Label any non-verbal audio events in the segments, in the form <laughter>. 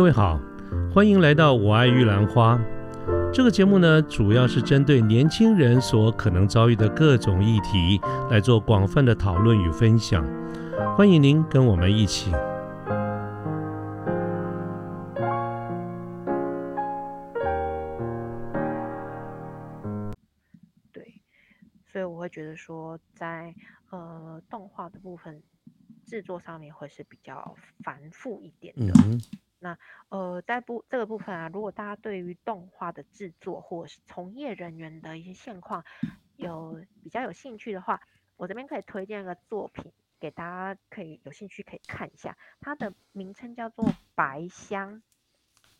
各位好，欢迎来到我爱玉兰花。这个节目呢，主要是针对年轻人所可能遭遇的各种议题来做广泛的讨论与分享。欢迎您跟我们一起。对，所以我会觉得说，在呃动画的部分制作上面会是比较繁复一点的。嗯那呃，在部这个部分啊，如果大家对于动画的制作或者是从业人员的一些现况有比较有兴趣的话，我这边可以推荐一个作品给大家，可以有兴趣可以看一下。它的名称叫做《白箱》，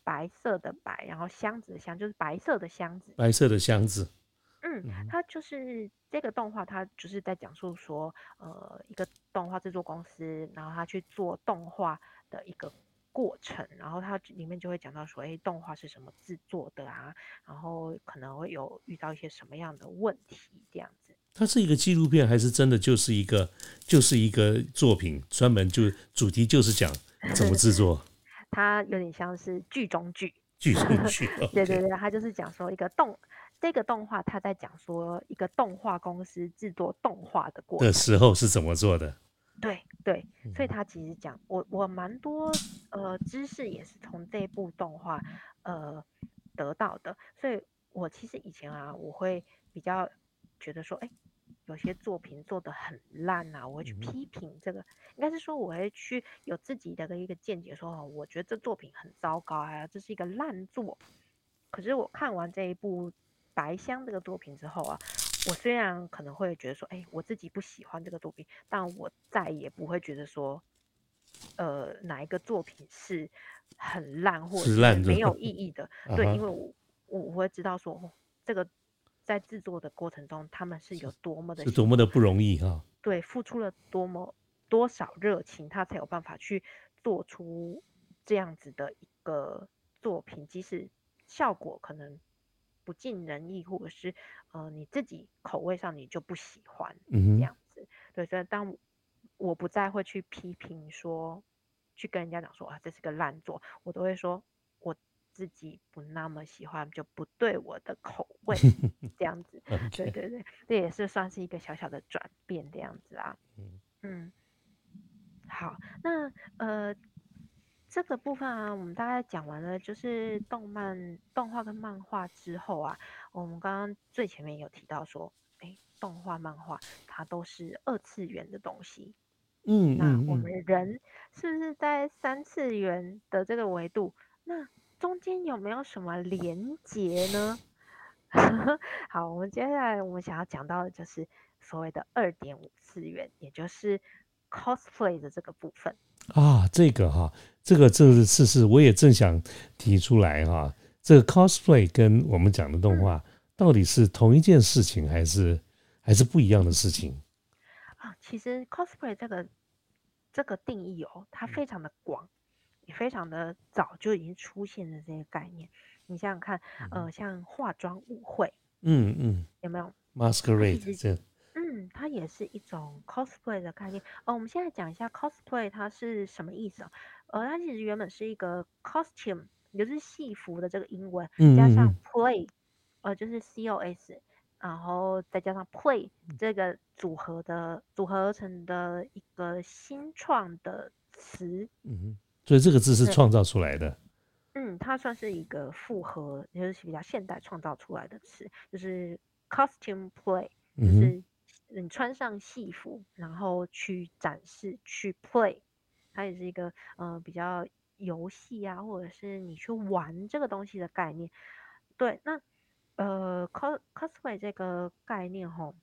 白色的白，然后箱子的箱就是白色的箱子。白色的箱子，嗯，它就是这个动画，它就是在讲述说，呃，一个动画制作公司，然后他去做动画的一个过程，然后它里面就会讲到说，哎，动画是什么制作的啊，然后可能会有遇到一些什么样的问题这样子。它是一个纪录片还是真的就是一个就是一个作品，专门就主题就是讲 <laughs> 怎么制作它有点像是剧中剧，剧中剧。<laughs> 对对对，它就是讲说一个动这个动画，它在讲说一个动画公司制作动画的过程的。时候是怎么做的？对对，所以。他其实讲我我蛮多呃知识也是从这部动画呃得到的，所以我其实以前啊，我会比较觉得说，哎，有些作品做的很烂啊，我会去批评这个，应该是说我会去有自己的一个见解说，哦我觉得这作品很糟糕啊，这是一个烂作。可是我看完这一部《白箱》这个作品之后啊，我虽然可能会觉得说，哎，我自己不喜欢这个作品，但我再也不会觉得说，呃，哪一个作品是很烂或者没有意义的。对，因为我我我会知道说，哦这个在制作的过程中，他们是有多么的是多么的不容易哈、对，付出了多么多少热情，他才有办法去做出这样子的一个作品，即使效果可能不尽人意，或者是呃你自己口味上你就不喜欢嗯这样子。对，所以当我不再会去批评说，去跟人家讲说啊这是个烂作，我都会说我自己不那么喜欢，就不对我的口味 <laughs> 这样子。对对对，这也是算是一个小小的转变这样子啊。嗯嗯，好，那呃这个部分啊，我们大概讲完了，就是动漫、动画跟漫画之后啊，我们刚刚最前面有提到说，哎，动画、漫画它都是二次元的东西，嗯那我们嗯，人是不是在三次元的这个维度？那中间有没有什么连结呢？<laughs> 好，我们接下来我们想要讲到的就是所谓的二点五次元，也就是 cosplay 的这个部分。啊，这个哈，这个这个是是，我也正想提出来哈，这个 cosplay 跟我们讲的动画到底是同一件事情，还是还是不一样的事情？啊，其实 cosplay 这个这个定义哦，它非常的广，也非常的早就已经出现了这些概念。你想想看，呃，像化妆舞会嗯嗯有没有？，masquerade 实这嗯，它也是一种 cosplay 的概念。哦，我们现在讲一下 cosplay 它是什么意思啊？呃，它其实原本是一个 costume，也就是戏服的这个英文，加上 play，呃，就是 c o s，然后再加上 play 这个组合的组合而成的一个新创的词。嗯哼，所以这个字是创造出来的。嗯，它算是一个复合，也就是比较现代创造出来的词，就是 costume play，就是你穿上戏服，然后去展示、去 play，它也是一个呃比较游戏啊，或者是你去玩这个东西的概念。对，那呃 cos cosplay 这个概念吼，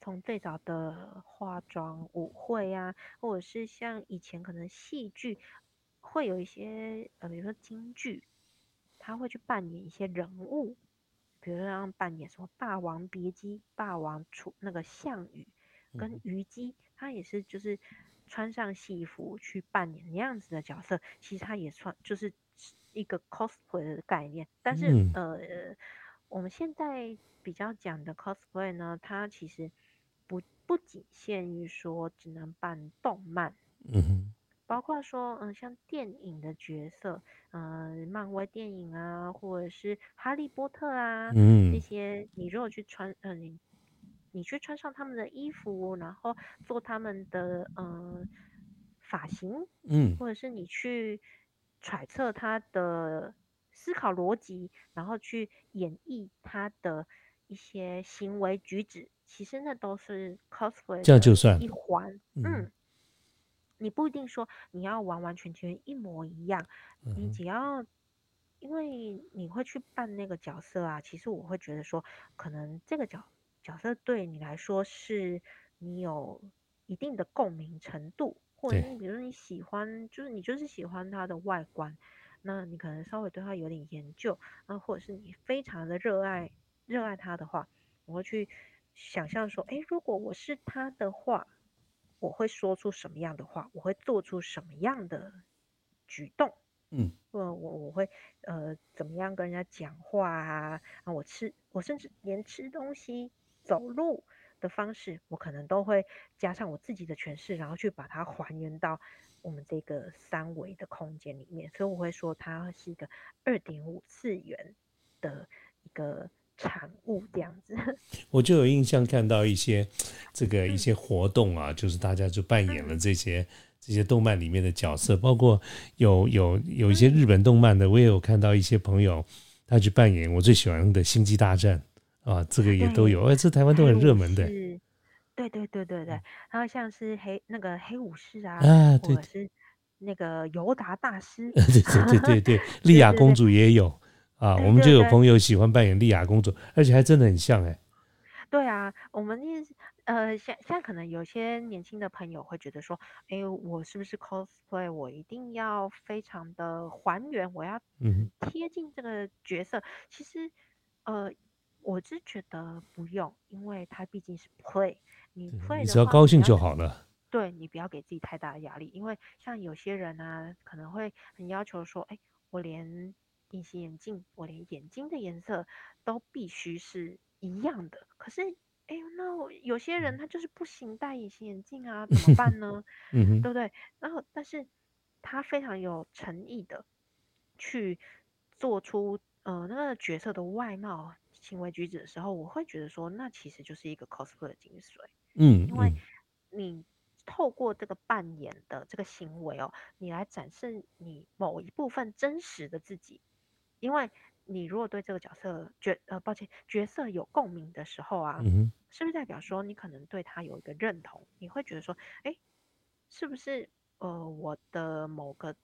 从最早的化妆舞会啊，或者是像以前可能戏剧会有一些呃，比如说京剧，他会去扮演一些人物，比如说让扮演什么《霸王别姬》、霸王楚那个项羽跟嗯虞姬，他也是就是穿上戏服去扮演那样子的角色，其实他也算就是一个 cosplay 的概念。但是、嗯。呃，我们现在比较讲的 cosplay 呢，它其实不不仅限于说只能扮动漫嗯哼，包括说，嗯，像电影的角色，嗯，漫威电影啊，或者是哈利波特啊，嗯。这嗯些，你如果去穿，嗯，你你去穿上他们的衣服，然后做他们的，嗯，发型，嗯，或者是你去揣测他的思考逻辑，然后去演绎他的一些行为举止，其实那都是 cosplay 这样就算了。一环，嗯嗯。你不一定说你要完完全全一模一样，你只要，因为你会去扮那个角色啊，其实我会觉得说，可能这个角角色对你来说是你有一定的共鸣程度，或者是，你比如说你喜欢，就是你就是喜欢它的外观，那你可能稍微对它有点研究，那或者是你非常的热爱热爱它的话，我会去想象说，诶，如果我是他的话。我会说出什么样的话，我会做出什么样的举动，嗯我我我会呃怎么样跟人家讲话啊啊，我吃我甚至连吃东西、走路的方式，我可能都会加上我自己的诠释，然后去把它还原到我们这个三维的空间里面，所以我会说它是一个二点五次元的一个产物这样子。<laughs> 我就有印象看到一些这个一嗯。些活动啊，就是大家就扮演了嗯。这些这些动漫里面的角色，包括有有有一些嗯。日本动漫的，我也有看到一些朋友他去扮演我最喜欢的《星际大战》啊，这个也都有，哎，这台湾都很热门的士，对对对对对，然后像是黑那个黑武士啊，啊，对是那个尤达大师，<laughs> 对对对对对，莉亚公主也有啊，对我们就有朋友喜欢扮演莉亚公主，而且还真的很像哎，对啊，我们呃，现现在可能有些年轻的朋友会觉得说，哎，我是不是 cosplay？我一定要非常的还原，我要嗯贴近这个角色。其实，呃，我是觉得不用，因为它毕竟是 play，你哼，play 你只要，高兴就好了，对你不要给自己太大的压力，因为像有些人啊，可能会很要求说，哎，我连隐形眼镜，我连眼睛的颜色都必须是一样的。可是，哎，那我有些人他就是不行戴隐形眼镜啊，怎么办呢？<laughs> 嗯哼，对不对？然后，但是他非常有诚意的去做出呃那个角色的外貌、行为举止的时候，我会觉得说，那其实就是一个 cosplay 的精髓。嗯因为你透过这个扮演的这个行为哦，你来展示你某一部分真实的自己。因为你如果对这个角色角呃，抱歉，角色有共鸣的时候啊，嗯，是不是代表说你可能对他有一个认同？你会觉得说，哎，是不是呃我的某个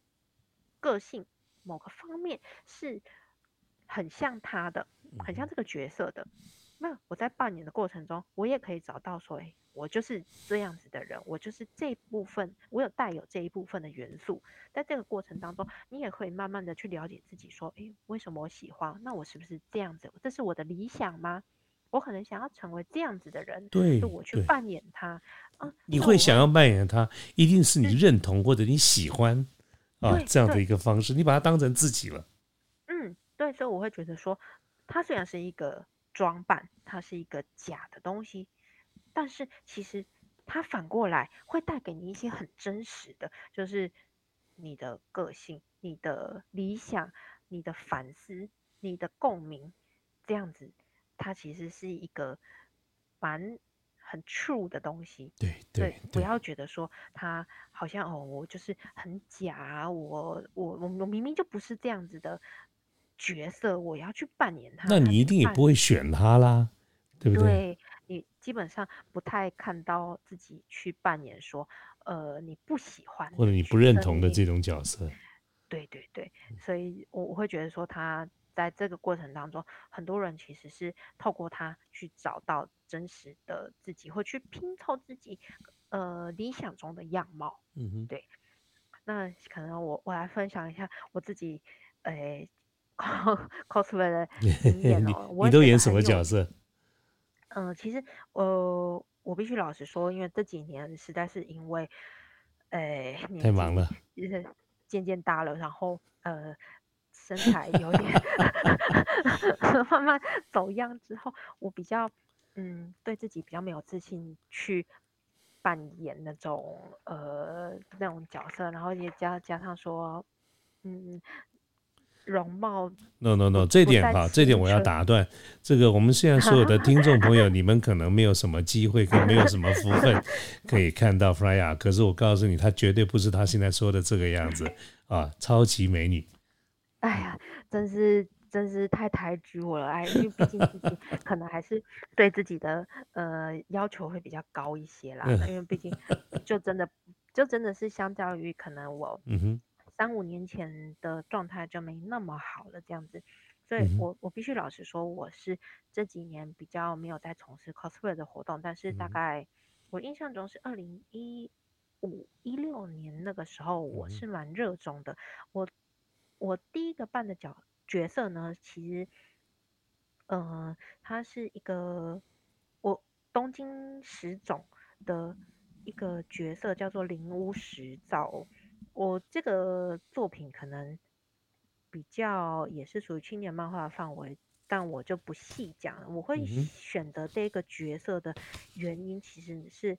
个性、某个方面是很像他的，很像这个角色的？那我在扮演的过程中，我也可以找到说，哎，我就是这样子的人，我就是这部分，我有带有这一部分的元素。在这个过程当中，你也可以慢慢的去了解自己，说，哎，为什么我喜欢？那我是不是这样子？这是我的理想吗？我可能想要成为这样子的人，对就我去。扮演他。啊，你会，想要扮演他，一定是你嗯，认同或者你喜欢啊这样的，一个方式，你把它当成自己了。所以我会觉得说，它虽然是一个装扮，它是一个假的东西，但是其实它反过来会带给你一些很真实的，就是你的个性、你的理想、你的反思、你的共鸣，这样子，它其实是一个蛮很 true 的东西。对对，不要觉得说他好像哦，我就是很假啊，我我我我明明就不是这样子的角色，我要去扮演他，那你一定也不会选他啦，对不对？对你基本上不太看到自己去扮演说，呃，你不喜欢或者你不认同的这种角色，对对对，所以我我会觉得说，他在这个过程当中，很多人其实是透过他去找到真实的自己，或去拼凑自己呃理想中的样貌。嗯哼，对，那可能我我来分享一下我自己诶 <laughs> cosplay 的经验你 <laughs> 哦，我你都演什么角色？嗯，其实呃，我必须老实说，因为这几年实在是因为，呃，太忙了，就是渐渐大了，然后呃，身 <laughs> 材有点慢慢走样之后，我比较嗯，对自己比较没有自信去扮演那种呃那种角色，然后也加加上说，嗯，容貌。No No No，这点哈，这点我要打断。这个我们现在所有的听众朋友，<laughs> 你们可能没有什么机会，跟没有什么福分 <laughs> 可以看到 Freya，可是我告诉你，她绝对不是她现在说的这个样子 <laughs> 啊，超级美女。哎呀，真是。真是太抬举我了，哎，因为毕竟自己可能还是对自己的呃要求会比较高一些啦。因为毕竟就真的就真的是相较于可能我三五年前的状态就没那么好了这样子，所以我我必须老实说，我是这几年比较没有在从事 cosplay 的活动，但是大概我印象中是二零一五一六年那个时候，我是蛮热衷的。我我第一个扮的角。角色呢，其实，呃，他是一个我东京十种的一个角色，叫做灵屋石造。我这个作品可能比较也是属于青年漫画范围，但我就不细讲了。我会选择这个角色的原因，其实是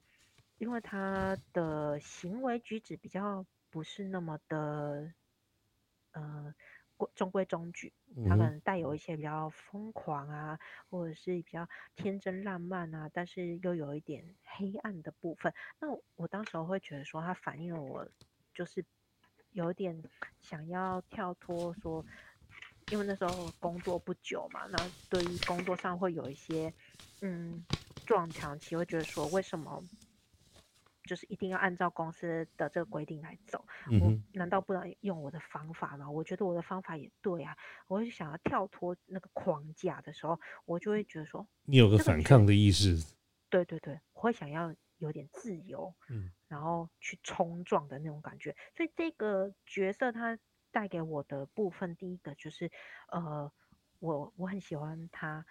因为他的行为举止比较不是那么的，呃。中规中矩，他可能带有一些比较疯狂啊，或者是比较天真烂漫啊，但是又有一点黑暗的部分。那我当时候会觉得说，他反映了我就是有点想要跳脱，说因为那时候工作不久嘛，那对于工作上会有一些嗯撞墙期，会觉得说为什么？就是一定要按照公司的这个规定来走，我难道不能用我的方法吗？我觉得我的方法也对啊，我就想要跳脱那个框架的时候，我就会觉得说，你有个反抗的意识，对对对，我会想要有点自由，嗯，然后去冲撞的那种感觉。所以这个角色他带给我的部分，第一个就是，呃，我我很喜欢他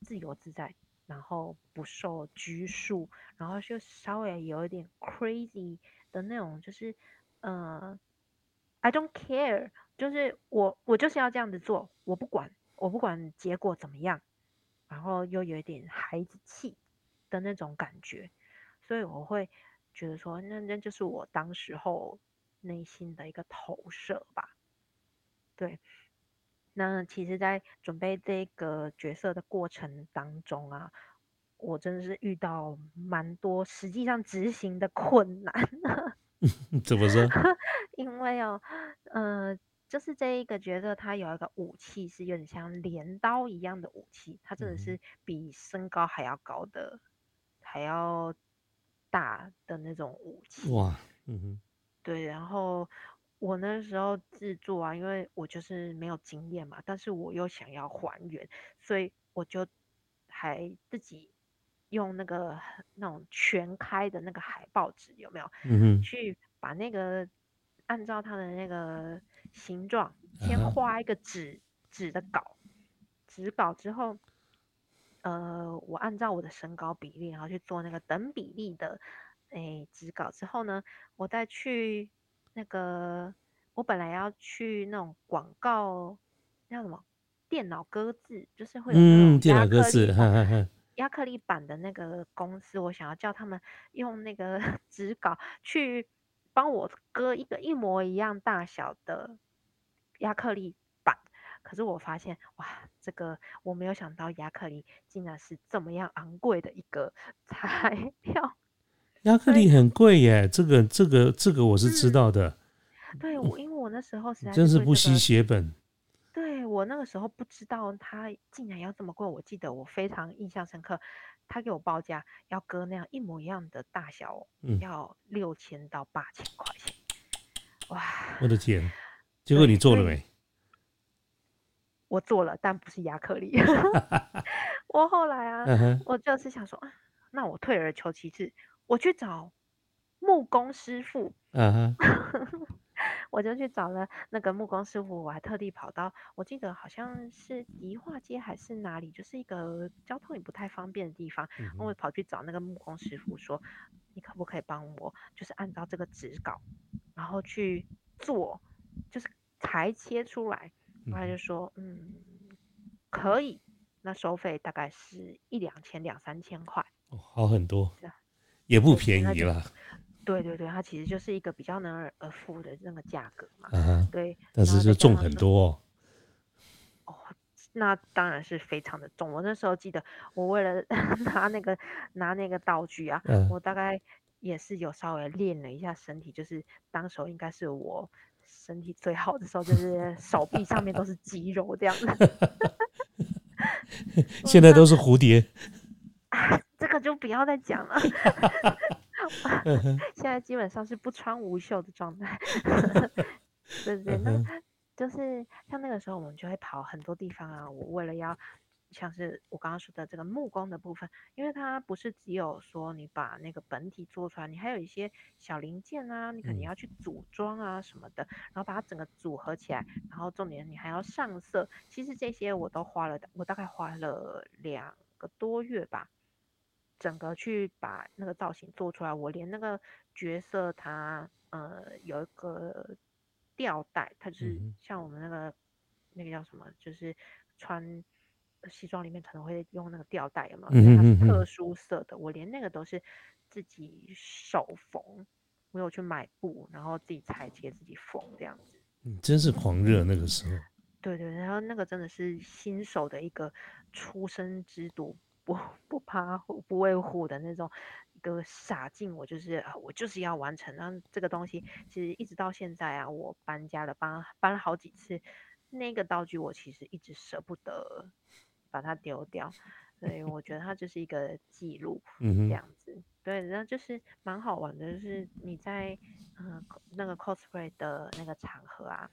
自由自在。然后不受拘束，然后就稍微有一点 crazy 的那种，就是呃，I don't care，就是我我就是要这样子做，我不管我不管结果怎么样，然后又有一点孩子气的那种感觉，所以我会觉得说，那那就是我当时候内心的一个投射吧，对。那其实，在准备这个角色的过程当中啊，我真的是遇到蛮多实际上执行的困难。<laughs> 怎么说？<laughs> 因为哦，呃，就是这一个角色，他有一个武器是有点像镰刀一样的武器，它真的是比身高还要高的，还要大的那种武器。哇，嗯哼，对，然后。我那时候制作啊，因为我就是没有经验嘛，但是我又想要还原，所以我就还自己用那个那种全开的那个海报纸，有没有？嗯哼。去把那个按照它的那个形状，先画一个纸纸的稿，纸稿之后，呃，我按照我的身高比例，然后去做那个等比例的诶纸稿之后呢，我再去。那个，我本来要去那种广告，叫什么电脑搁字，就是会有那种压克力，压克力板的那个公司，我想要叫他们用那个 <laughs> 纸稿去帮我割一个一模一样大小的亚克力板。可是我发现，哇，这个我没有想到，亚克力竟然是这么样昂贵的一个 <laughs> 材料。<laughs> 亚克力很贵耶，这个这个这个我是知道的。对，我因为我那时候实在真是不惜血本。对我那个时候不知道它竟然要这么贵，我记得我非常印象深刻，他给我报价要割那样一模一样的大小，要六千到八千块钱。哇！我的天！结果你做了没？我做了，但不是亚克力。<laughs> 我后来啊，我就是想说，那我退而求其次。我去找木工师傅，嗯哼，<laughs> 我就去找了那个木工师傅，我还特地跑到，我记得好像是迪化街还是哪里，就是一个交通也不太方便的地方，我跑去找那个木工师傅说，你可不可以帮我，就是按照这个纸稿，然后去做，就是裁切出来，他就说，嗯，可以，那收费大概是一两千两三千块，好很多。也不便宜了。对对对，它其实就是一个比较能而而付的那个价格嘛。啊，对，但是就重很多。哦，那当然是非常的重。我那时候记得，我为了 <laughs> 拿那个拿那个道具啊，我大概也是有稍微练了一下身体，就是当时候应该是我身体最好的时候，就是手臂上面都是肌肉这样子。<laughs> 现在都是蝴蝶。<laughs> 这个就不要再讲了。<laughs> 现在基本上是不穿无袖的状态。对对，那就是像那个时候，我们就会跑很多地方啊。我为了要像是我刚刚说的这个木工的部分，因为它不是只有说你把那个本体做出来，你还有一些小零件啊，你可能要去组装啊什么的，然后把它整个组合起来，然后重点你还要上色。其实这些我都花了，我大概花了两个多月吧。整个去把那个造型做出来，我连那个角色它呃有一个吊带，它就是像我们那个那个叫什么，就是穿西装里面可能会用那个吊带，有没有？它是特殊色的，我连那个都是自己手缝，我有去买布，然后自己裁切自己缝这样子。你真是狂热那个时候。对对，然后那个真的是新手的一个出生之犊。不不怕虎不畏虎的那种一个傻劲，我就是我就是要完成。然后这个东西其实一直到现在啊，我搬家了，搬搬了好几次，那个道具我其实一直舍不得把它丢掉。所以我觉得它就是一个记录，<laughs> 这样子。对，然后就是蛮好玩的，就是你在嗯那个 cosplay 的那个场合啊，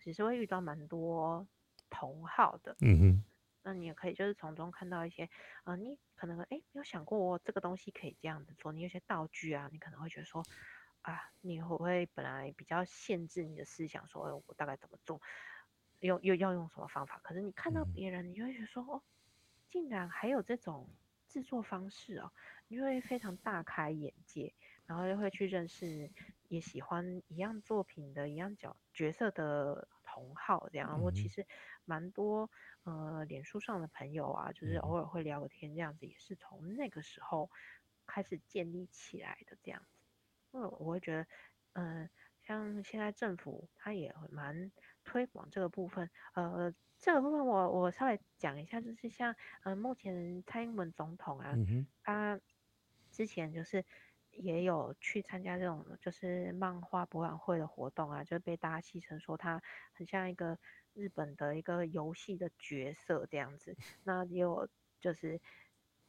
其实会遇到蛮多同好的。嗯哼。那你也可以就是从中看到一些，呃，你可能哎没有想过这个东西可以这样子做，你有些道具啊，你可能会觉得说，啊，你会不会本来比较限制你的思想，说我大概怎么做，用又要用什么方法？可是你看到别人，你就会觉得说，哦，竟然还有这种制作方式哦，你会非常大开眼界，然后又会去认识也喜欢一样作品的一样角角色的同好，这样我其实蛮多。呃，脸书上的朋友啊，就是偶尔会聊个天，这样子也是从那个时候开始建立起来的这样子。因为我会觉得，嗯，像现在政府他也蛮推广这个部分。呃，这个部分我我稍微讲一下，就是像呃，目前蔡英文总统啊，他之前就是也有去参加这种就是漫画博览会的活动啊，就被大家戏称说他很像一个。日本的一个游戏的角色这样子，那也有就是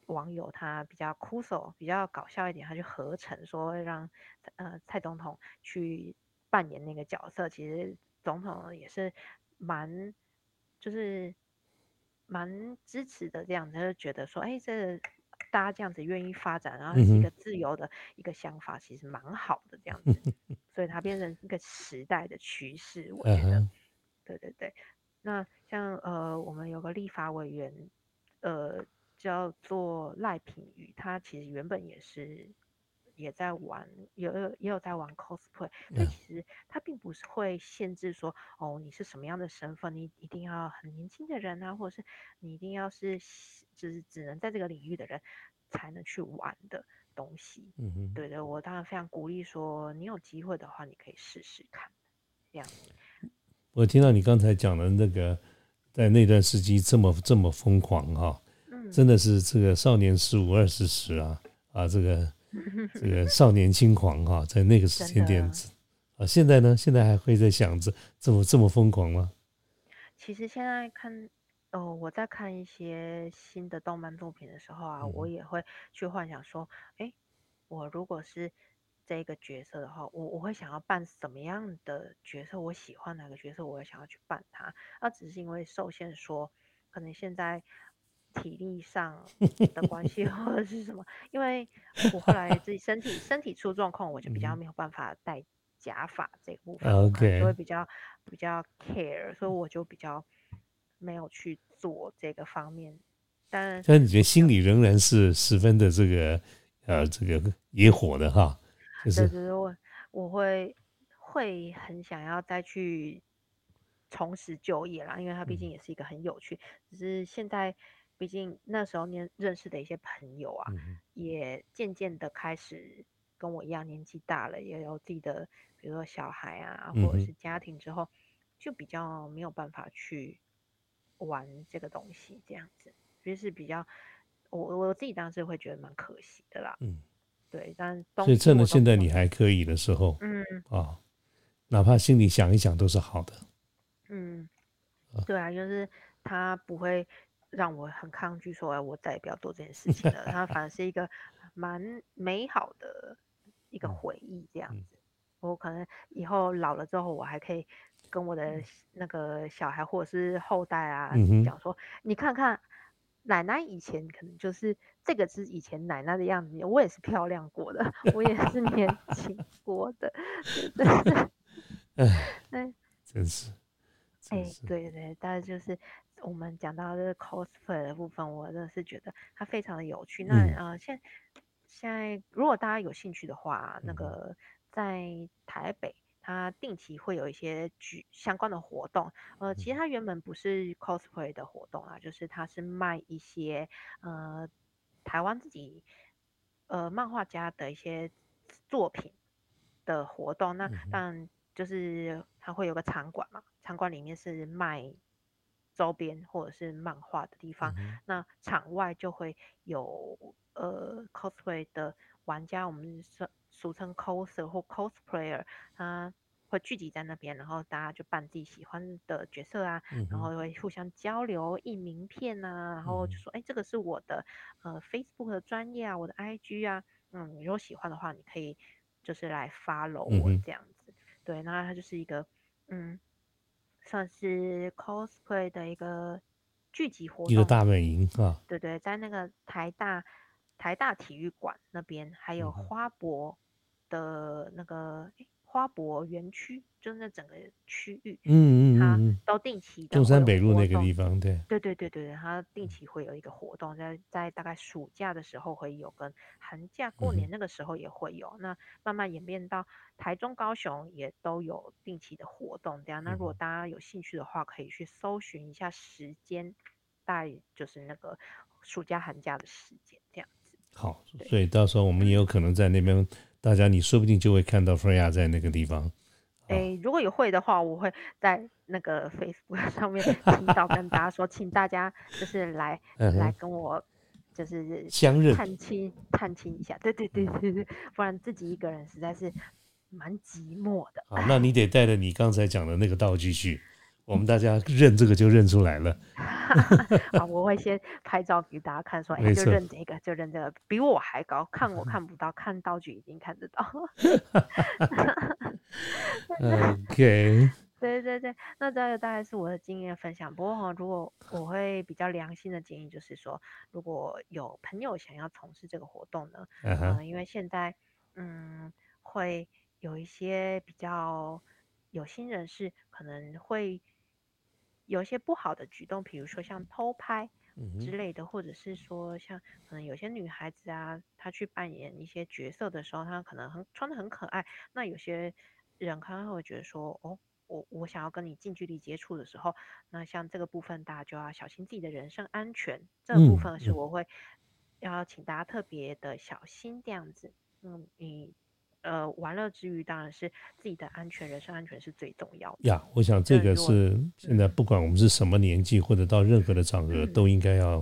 网友他比较酷手，比较搞笑一点，他就合成说让呃蔡总统去扮演那个角色，其实总统也是蛮就是蛮支持的这样子，就觉得说哎这大家这样子愿意发展，然后是一个自由的一个想法，其实蛮好的这样子，<laughs> 所以它变成一个时代的趋势，我觉得。对对对，那像呃，我们有个立法委员，呃，叫做赖品妤，他其实原本也是也在玩，有也有在玩 cosplay，所以其实他并不是会限制说，哦，你是什么样的身份，你一定要很年轻的人啊，或者是你一定要是就是只能在这个领域的人才能去玩的东西。嗯嗯，对的，我当然非常鼓励说，你有机会的话，你可以试试看，这样。我听到你刚才讲的那个，在那段时期这么这么疯狂哈，真的是这个少年十五二十时啊啊，这个 <laughs> 这个少年轻狂哈，在那个时间点啊，现在呢，现在还会在想着这么这么疯狂吗？其实现在看哦，我在看一些新的动漫作品的时候啊，我也会去幻想说，哎，我如果是。这个角色的话，我我会想要扮什么样的角色？我喜欢哪个角色，我也想要去扮他。那只是因为受限，说可能现在体力上的关系 <laughs> 或者是什么，因为我后来自己身体身体出状况，我就比较没有办法戴假发这部分，就会比较比较 care，所以我就比较没有去做这个方面。但但你觉得心里仍然是十分的这个呃这个野火的哈？对对对，我我会会很想要再去重拾就业啦，因为它毕竟也是一个很有趣。只是现在毕竟那时候年认识的一些朋友啊，嗯也渐渐的开始跟我一样年纪大了，也有自己的，比如说小孩啊，或者是。家庭之后，就比较没有办法去玩这个东西，这样子，就是比较，我我自己当时会觉得蛮可惜的啦，嗯，对，但东所以趁着现在你还可以的时候嗯啊，哪怕心里想一想都是好的。嗯啊，对啊，就是他不会让我很抗拒说，哎，我再也不要做这件事情了。它反而 <laughs> 是一个蛮美好的一个嗯回忆，这样嗯子。我可能以后老了之后，我还可以跟我的那个小孩或者是后代啊嗯讲说，你看看奶奶以前可能就是这个是以前奶奶的样子，我也是漂亮过的，我也是年轻 <laughs> 过的，对对对。<laughs> 哎，真是，哎对对，但是就是我们讲到这个 cosplay 的部分，我真的是觉得它非常的有趣。那嗯呃，现现在如果大家有兴趣的话，那个在台北，它定期会有一些举相关的活动。呃，其实它原本不是 cosplay 的活动啊，就是它是卖一些呃台湾自己呃漫画家的一些作品的活动。那嗯哼当然就是它会有个场馆嘛，场馆里面是卖周边或者是漫画的地方。嗯那场外就会有呃 cosplay 的玩家，我们俗俗称 coser 或 cosplayer，他会聚集在那边，然后大家就扮自己喜欢的角色啊，嗯然后会互相交流印名片啊，然后就嗯说，哎，这个是我的呃 Facebook 的专业啊，我的 IG 啊，嗯，你如果喜欢的话，你可以就是来 follow 我这样子。对，那它就是一个嗯，算是 cosplay 的一个聚集活动。一个大本营啊，对对，在那个台大台大体育馆那边，还有花博的那个诶花博园区，就是那整个区域，嗯嗯它都定期的中山北路那个地方，对，对对对对，它定期会有一个活动，在在大概暑假的时候会有，跟寒假过嗯年那个时候也会有。那慢慢演变到台中、高雄也都有定期的活动。这样，那如果嗯大家有兴趣的话，可以去搜寻一下时间，大概就是那个暑假、寒假的时间这样子。好，所以到时候我们也有可能在那边，大家你说不定就会看到 Freya 在那个地方。好。诶，如果有会的话，我会在那个 Facebook 上面提到跟大家说，请大家就是来 <laughs> 嗯来，跟我就是相认，探亲探亲一下，对对对对对，不然自己一个人实在是蛮寂寞的。好，那你得带着你刚才讲的那个道具去，我们大家认这个就认出来了。好，<laughs> 我会先拍照给大家看，说，哎，就认这个，就认这个，比我还高，看我看不到，看道具已经看得到。OK，<laughs> 对对对，那这个大概是我的经验分享。不过哈，如果我会比较良心的建议，就是说，如果有朋友想要从事这个活动呢，嗯因为现在嗯会有一些比较有心人士可能会有一些不好的举动，比如说像偷拍之类的，或者是说像可能有些女孩子啊，她去扮演一些角色的时候，她可能很穿的很可爱，那有些人可能会觉得说，哦。我我想要跟你近距离接触的时候，那像这个部分大家就要小心自己的人身安全，这个部分是我会要请大家特别的小心这样子。嗯，你呃玩乐之余，当然是自己的安全、人身安全是最重要的。呀，我想这个是现在不管我们是什么年纪，或者到任何的场合，嗯都应该要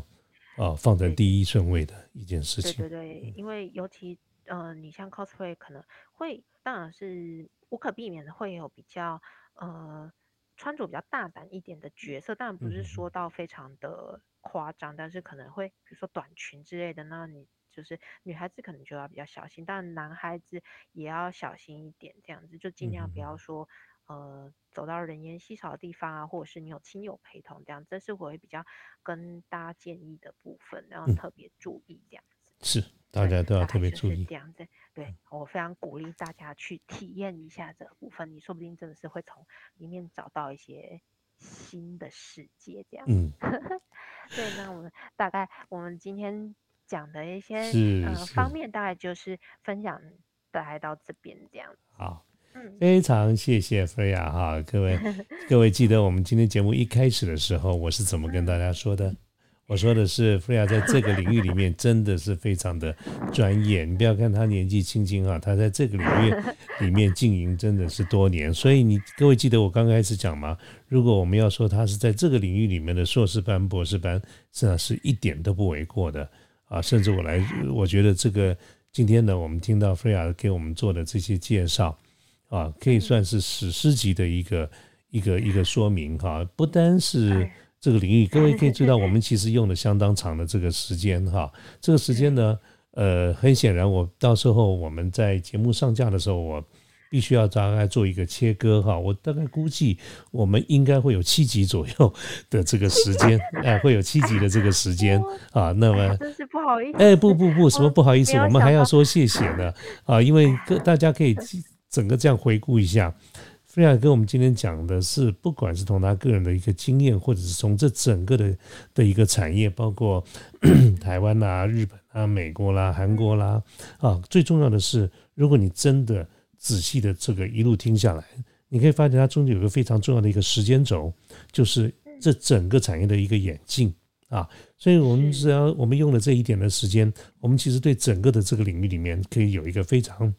啊放在第一顺位的一件事对情。对对对，因为尤其呃，你像 cosplay 可能会，当然是无可避免的会有比较呃穿着比较大胆一点的角色，当然不是说到非常的夸张，但是可能会比如说短裙之类的，那你就是女孩子可能就要比较小心，但男孩子也要小心一点，这样子就尽量不要说。呃，走到人烟稀少的地方啊，或者是你有亲友陪同这样，这是我会比较跟大家建议的部分，然后嗯特别注意这样子。是，大家都要特别注意。这样子。对我非常鼓励大家去体验一下这部分，你说不定真的是会从里面找到一些新的世界这样。嗯，<laughs> 对，那我们大概我们今天讲的一些是呃方面，大概就是分享大概到这边这样。好，嗯，非常谢谢 Freya 哈，各位 <laughs> 各位记得我们今天节目一开始的时候，我是怎么跟大家说的？我我说的是菲亚在这个领域里面真的是非常的专业。你不要看他年纪轻轻啊，他在这个领域 <laughs> 里面经营真的是多年。所以你各位记得我刚开始讲吗？如果我们要说他是在这个领域里面的硕士班、博士班，实际上是一点都不为过的啊。甚至我来，我觉得这个今天呢，我们听到菲亚给我们做的这些介绍啊，可以算是史诗级的一个一个一个说明哈。不单是。这个领域，各位可以知道，我们 <laughs> 其实用了相当长的这个时间哈。这个时间呢，呃，很显然，我到时候我们在节目上架的时候，我必须要大概做一个切割哈。我大概估计，我们应该会有七集左右的这个时间，<laughs> 哎，会有七集的这个时间啊。那么，真是不好意思，哎，不不不，什么不好意思，我们还要说谢谢呢 <laughs> 啊，因为大家可以整个这样回顾一下。菲亚跟我们今天讲的是，不管是从他个人的一个经验，或者是从这整个的的一个产业，包括 <coughs> 台湾啦、日本啊、美国啦、韩国啦，啊，最重要的是，如果你真的仔细的这个一路听下来，你可以发现它中间有个非常重要的一个时间轴，就是这整个产业的一个演进啊。所以，我们只要我们用了这一点的时间，我们其实对整个的这个领域里面，可以有一个非常。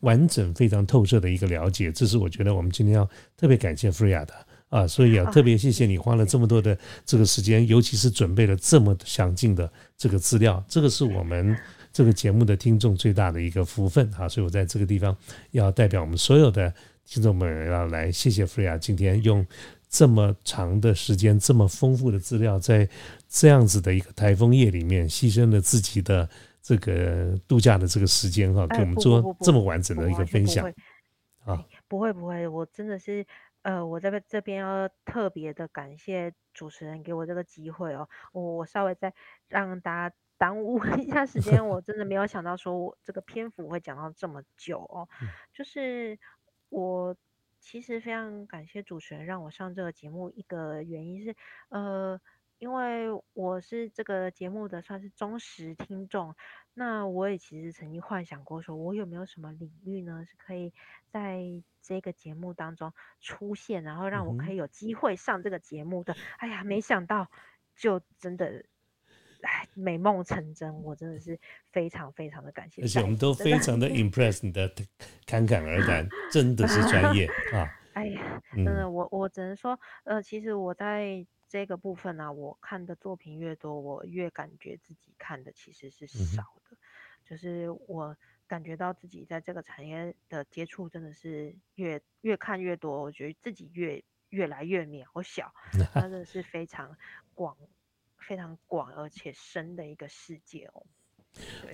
完整、非常透彻的一个了解，这是我觉得我们今天要特别感谢 Freya 的啊，<laughs> 所以啊，特别谢谢你花了这么多的这个时间，尤其是准备了这么详尽的这个资料，这个是我们这个节目的听众最大的一个福分啊，所以我在这个地方要代表我们所有的听众们要来谢谢 Freya 今天用这么长的时间、这么丰富的资料，在这样子的一个台风夜里面，牺牲了自己的。这个度假的这个时间哈，给我们做这么完整的一个分享啊，不会不会，我真的是呃，我在这边要特别的感谢主持人给我这个机会哦，我我稍微再让大家耽误一下时间，我真的没有想到说我这个篇幅会讲到这么久哦，就是我其实非常感谢主持人让我上这个节目，一个原因是呃。因为我是这个节目的算是忠实听众，那我也其实曾经幻想过，说我有没有什么领域呢，是可以在这个节目当中出现，然后让我可以有机会上这个节目的。哎呀，没想到就真的，哎，美梦成真，我真的是非常非常的感谢。而且我们都非常的 impress 你的侃侃而谈，<laughs> 真的是专业 <laughs> 啊！哎呀，真的，我我只能说，呃，其实我在。这个部分呢，我看的作品越多，我越感觉自己看的其实是少的。就是我感觉到自己在这个产业的接触真的是越越看越多，我觉得自己越越来越渺小，<laughs> 真的是非常广、非常广而且深的一个世界哦。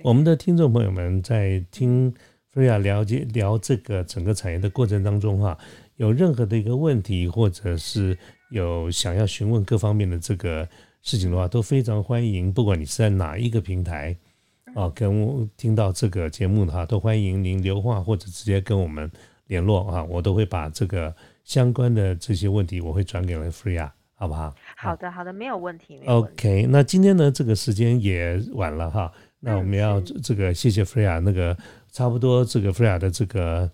我们的听众朋友们在听菲亚了解聊这个整个产业的过程当中哈，有任何的一个问题或者是。有想要询问各方面的这个事情的话，都非常欢迎。不管你是在哪一个平台，啊，跟听到这个节目的话，都欢迎您留话或者直接跟我们联络啊，我都会把这个相关的这些问题，我会转给了 Freya，好不好？好的，好的，没有问题。OK，那今天呢，这个时间也晚了哈，那我们要这个谢谢 Freya，那个差不多这个 Freya 的这个。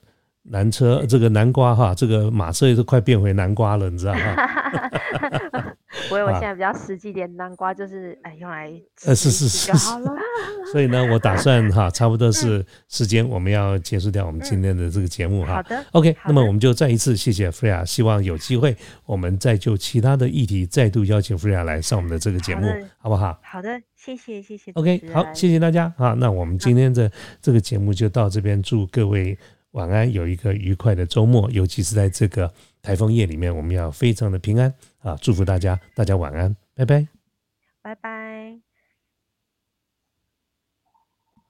南车这个南瓜哈，这个马车也都快变回南瓜了，你知道哈？<laughs> 我我现在比较实际点，南瓜就是哎用来呃是是是好了。<laughs> 所以呢，我打算哈，<laughs> 差不多是时间，我们要结束掉我们今天的这个节目哈。好的，OK，那么我们就再一次谢谢弗亚，希望有机会我们再就其他的议题再度邀请弗亚来上我们的这个节目，好不好？好的，谢谢谢谢。OK，好，谢谢大家啊。那我们今天的这个节目就到这边，祝各位。晚安，有一个愉快的周末，尤其是在这个台风夜里面，我们要非常的平安啊！祝福大家，大家晚安，拜拜，拜拜。